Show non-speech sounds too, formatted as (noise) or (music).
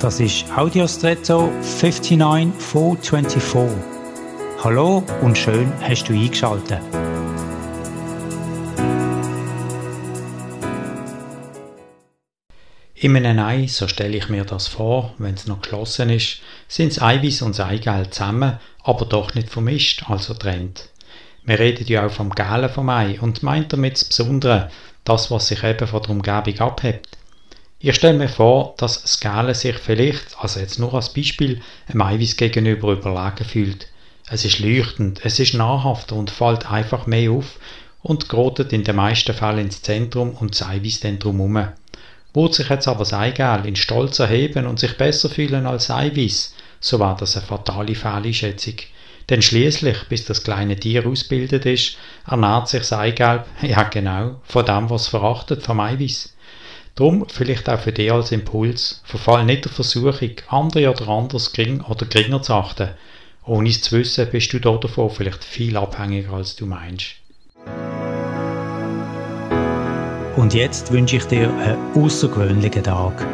Das ist Audiostretto 59424. Hallo und schön hast du eingeschaltet. In einem Ei, so stelle ich mir das vor, wenn es noch geschlossen ist, sind das Eiweiß und das Eigelb zusammen, aber doch nicht vermischt, also trennt. Wir reden ja auch vom Gelen vom Ei und meint damit das Besondere, das, was sich eben von der Umgebung abhebt. Ich stelle mir vor, dass Skala sich vielleicht, also jetzt nur als Beispiel, einem Eiweiß gegenüber überlegen fühlt. Es ist leuchtend, es ist nahrhafter und fällt einfach mehr auf und gerät in den meisten Fällen ins Zentrum und das Eiweiß dann drumherum. Würde sich jetzt aber das Eigelb in Stolz erheben und sich besser fühlen als Eiweiß, so war das eine fatale Fehleinschätzung. Denn schließlich, bis das kleine Tier ausgebildet ist, ernährt sich das Eigelb, (laughs) ja genau, von dem, was verachtet, vom Eiweiß. Drum vielleicht auch für dich als Impuls, verfall nicht der Versuchung, andere oder anders gering oder geringer zu achten. Ohne es zu wissen, bist du davon vielleicht viel abhängiger, als du meinst. Und jetzt wünsche ich dir einen außergewöhnlichen Tag.